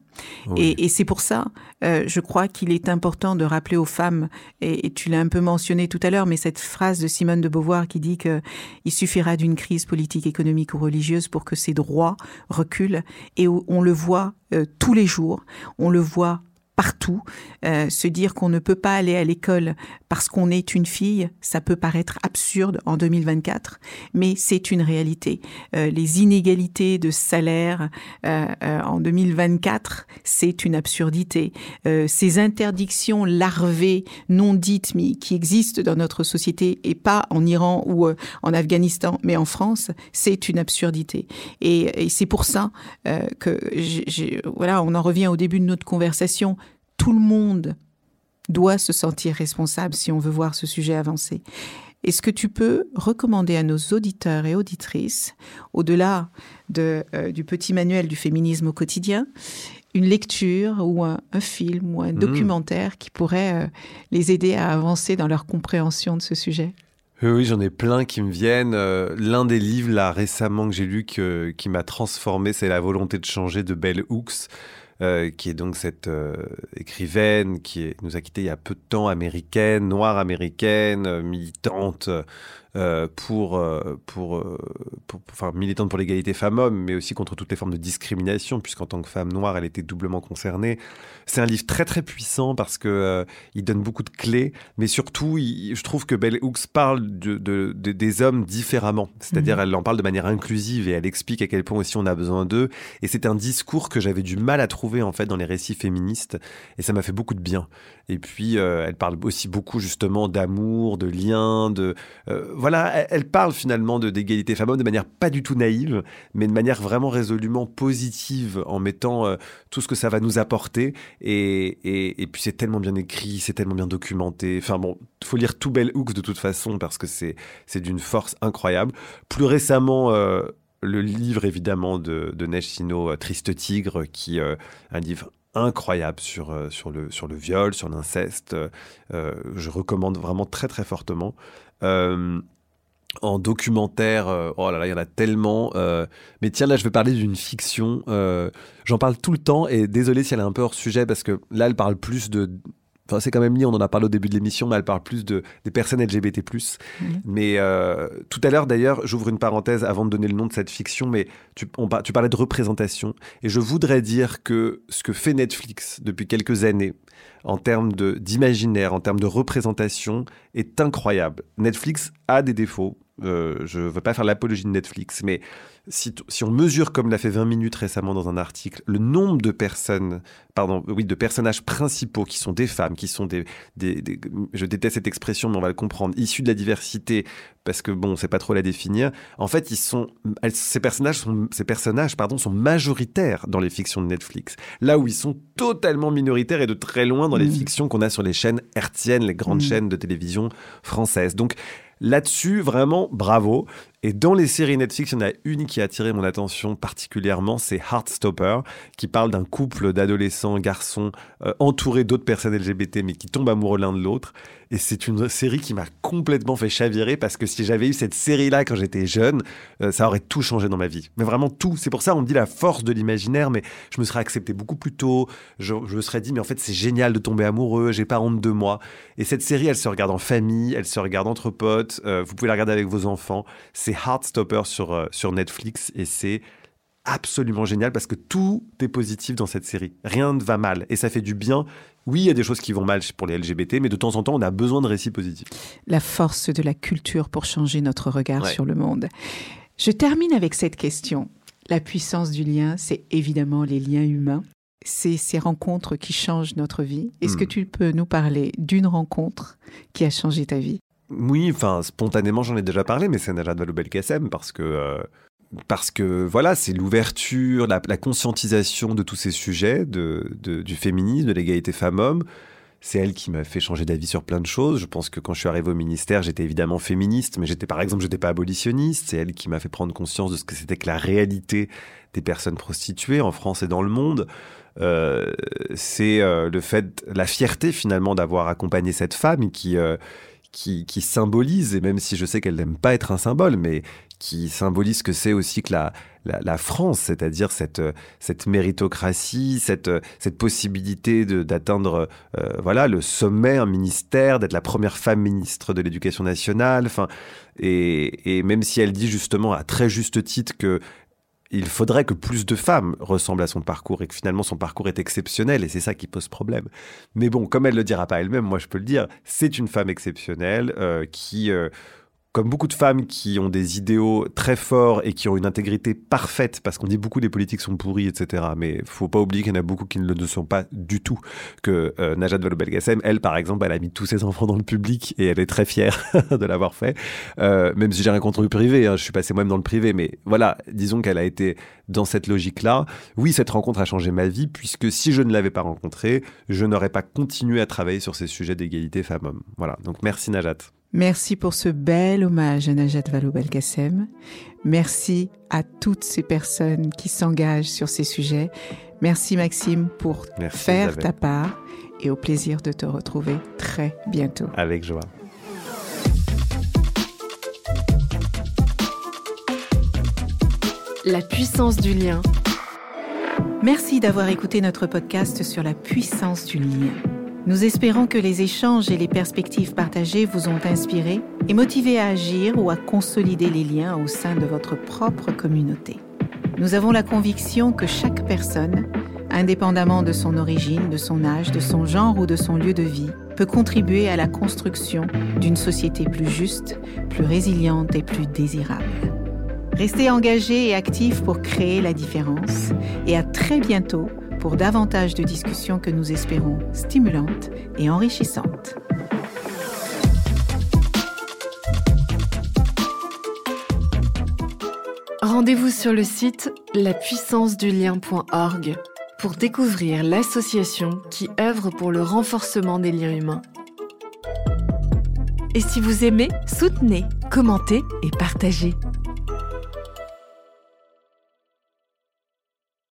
Et, c'est pour ça, euh, je crois qu'il est important de rappeler aux femmes, et, tu l'as un peu mentionné tout à l'heure, mais cette phrase de Simone de Beauvoir qui dit que il suffira d'une crise politique, économique ou religieuse pour que ces droits reculent, et on le voit euh, tous les jours. On le voit partout. Euh, se dire qu'on ne peut pas aller à l'école parce qu'on est une fille, ça peut paraître absurde en 2024, mais c'est une réalité. Euh, les inégalités de salaire euh, en 2024, c'est une absurdité. ces interdictions larvées, non dites, mais qui existent dans notre société et pas en Iran ou en Afghanistan, mais en France, c'est une absurdité. Et, et c'est pour ça que, voilà, on en revient au début de notre conversation tout le monde doit se sentir responsable si on veut voir ce sujet avancer. Est-ce que tu peux recommander à nos auditeurs et auditrices, au-delà de, euh, du petit manuel du féminisme au quotidien, une lecture ou un, film ou un mmh. documentaire qui pourrait euh, les aider à avancer dans leur compréhension de ce sujet? Oui, j'en ai plein qui me viennent. Euh, l'un des livres là récemment que j'ai lu qui m'a transformé, c'est La volonté de changer de Bell Hooks. Euh, qui est donc cette euh, écrivaine qui nous a quitté il y a peu de temps, américaine, noire américaine, euh, militante euh, pour, euh, pour, euh, pour, enfin, militante pour l'égalité femmes-hommes, mais aussi contre toutes les formes de discrimination, puisqu'en tant que femme noire, elle était doublement concernée. C'est un livre très très puissant parce que il donne beaucoup de clés, mais surtout, je trouve que Bell Hooks parle de, de, des hommes différemment. C'est-à-dire, mhm. elle en parle de manière inclusive et elle explique à quel point aussi on a besoin d'eux. Et c'est un discours que j'avais du mal à trouver en fait dans les récits féministes, et ça m'a fait beaucoup de bien. Et puis, elle parle aussi beaucoup justement d'amour, de liens, de voilà, elle, parle finalement d'égalité femmes de manière pas du tout naïve, mais de manière vraiment résolument positive, en mettant euh, tout ce que ça va nous apporter. Et, puis c'est tellement bien écrit, c'est tellement bien documenté. Enfin bon, faut lire tout Bell Hooks de toute façon parce que c'est d'une force incroyable. Plus récemment. Euh, le livre évidemment de, de Sino, euh, Triste Tigre, qui est un livre incroyable sur, sur, le, sur le viol, sur l'inceste. je recommande vraiment très très fortement. Euh, en documentaire, euh, oh là là, il y en a tellement. Euh, mais tiens, là, je vais parler d'une fiction. J'en parle tout le temps et désolé si elle est un peu hors sujet parce que là, elle parle plus de. Enfin, c'est quand même lié, on en a parlé au début de l'émission, mais elle parle plus de, des personnes LGBT. Mais tout à l'heure, d'ailleurs, j'ouvre une parenthèse avant de donner le nom de cette fiction, mais tu, tu parlais de représentation. Et je voudrais dire que ce que fait Netflix depuis quelques années, en termes d'imaginaire, en termes de représentation, est incroyable. Netflix a des défauts. Euh, je ne veux pas faire l'apologie de Netflix, mais si, on mesure, comme l'a fait 20 minutes récemment dans un article, le nombre de personnes, pardon, oui, de personnages principaux qui sont des femmes, qui sont des, je déteste cette expression, mais on va le comprendre, issus de la diversité, parce que bon, on sait pas trop la définir. En fait, ils sont, ces personnages sont, ces personnages, pardon, sont majoritaires dans les fictions de Netflix. Là où ils sont totalement minoritaires et de très loin dans les mmh. fictions qu'on a sur les chaînes hertziennes, les grandes mmh. chaînes de télévision françaises. Donc, Là-dessus, vraiment, bravo. Et dans les séries Netflix, il y en a une qui a attiré mon attention particulièrement, c'est Heartstopper, qui parle d'un couple d'adolescents garçons euh, entourés d'autres personnes LGBT, mais qui tombent amoureux l'un de l'autre. Et c'est une série qui m'a complètement fait chavirer parce que si j'avais eu cette série-là quand j'étais jeune, euh, ça aurait tout changé dans ma vie. Mais vraiment tout. C'est pour ça on me dit la force de l'imaginaire, mais je me serais accepté beaucoup plus tôt. Je, me serais dit, mais en fait, c'est génial de tomber amoureux, j'ai pas honte de moi. Et cette série, elle se regarde en famille, elle se regarde entre potes, euh, vous pouvez la regarder avec vos enfants. Heartstopper sur, euh, sur Netflix et c'est absolument génial parce que tout est positif dans cette série. Rien ne va mal et ça fait du bien. Oui, il y a des choses qui vont mal pour les LGBT, mais de temps en temps, on a besoin de récits positifs. La force de la culture pour changer notre regard sur le monde. Je termine avec cette question. La puissance du lien, c'est évidemment les liens humains. C'est ces rencontres qui changent notre vie. Est-ce que hmm. tu peux nous parler d'une rencontre qui a changé ta vie? Oui, enfin, spontanément, j'en ai déjà parlé, mais c'est Najat Vallaud-Belkacem parce que. Euh, parce que voilà, c'est l'ouverture, la, conscientisation de tous ces sujets, de, du féminisme, de l'égalité femmes-hommes, c'est elle qui m'a fait changer d'avis sur plein de choses. Je pense que quand je suis arrivé au ministère, j'étais évidemment féministe, mais j'étais par exemple, j'étais pas abolitionniste. C'est elle qui m'a fait prendre conscience de ce que c'était que la réalité des personnes prostituées en France et dans le monde. Euh, c'est euh, le fait, la fierté finalement d'avoir accompagné cette femme qui qui, symbolise, et même si je sais qu'elle n'aime pas être un symbole, mais qui symbolise ce que c'est aussi que la, France, c'est-à-dire cette, cette méritocratie, cette, cette possibilité d'atteindre euh, voilà, le sommet, un ministère, d'être la première femme ministre de l'Éducation nationale. Et même si elle dit justement à très juste titre que il faudrait que plus de femmes ressemblent à son parcours et que finalement son parcours est exceptionnel et c'est ça qui pose problème. Mais bon, comme elle le dira pas elle-même, moi je peux le dire, c'est une femme exceptionnelle euh, qui euh, comme beaucoup de femmes qui ont des idéaux très forts et qui ont une intégrité parfaite, parce qu'on dit beaucoup des politiques sont pourries, etc. Mais faut pas oublier qu'il y en a beaucoup qui ne le sont pas du tout. Que euh, Najat Vallaud-Belkacem, elle, par exemple, elle a mis tous ses enfants dans le public et elle est très fière de l'avoir fait. Euh, même si j'ai rien contre le privé, hein, je suis passé moi-même dans le privé, mais voilà, disons qu'elle a été dans cette logique-là. Oui, cette rencontre a changé ma vie, puisque si je ne l'avais pas rencontrée, je n'aurais pas continué à travailler sur ces sujets d'égalité femmes-hommes. Voilà, donc merci Najat. Merci pour ce bel hommage à Najat Vallaud-Belkacem. Merci à toutes ces personnes qui s'engagent sur ces sujets. Merci Maxime pour faire ta part et au plaisir de te retrouver très bientôt. Avec joie. La puissance du lien. Merci d'avoir écouté notre podcast sur la puissance du lien. Nous espérons que les échanges et les perspectives partagées vous ont inspiré et motivé à agir ou à consolider les liens au sein de votre propre communauté. Nous avons la conviction que chaque personne, indépendamment de son origine, de son âge, de son genre ou de son lieu de vie, peut contribuer à la construction d'une société plus juste, plus résiliente et plus désirable. Restez engagés et actifs pour créer la différence et à très bientôt pour davantage de discussions que nous espérons stimulantes et enrichissantes. Rendez-vous sur le site lapuissancedulien.org pour découvrir l'association qui œuvre pour le renforcement des liens humains. Et si vous aimez, soutenez, commentez et partagez.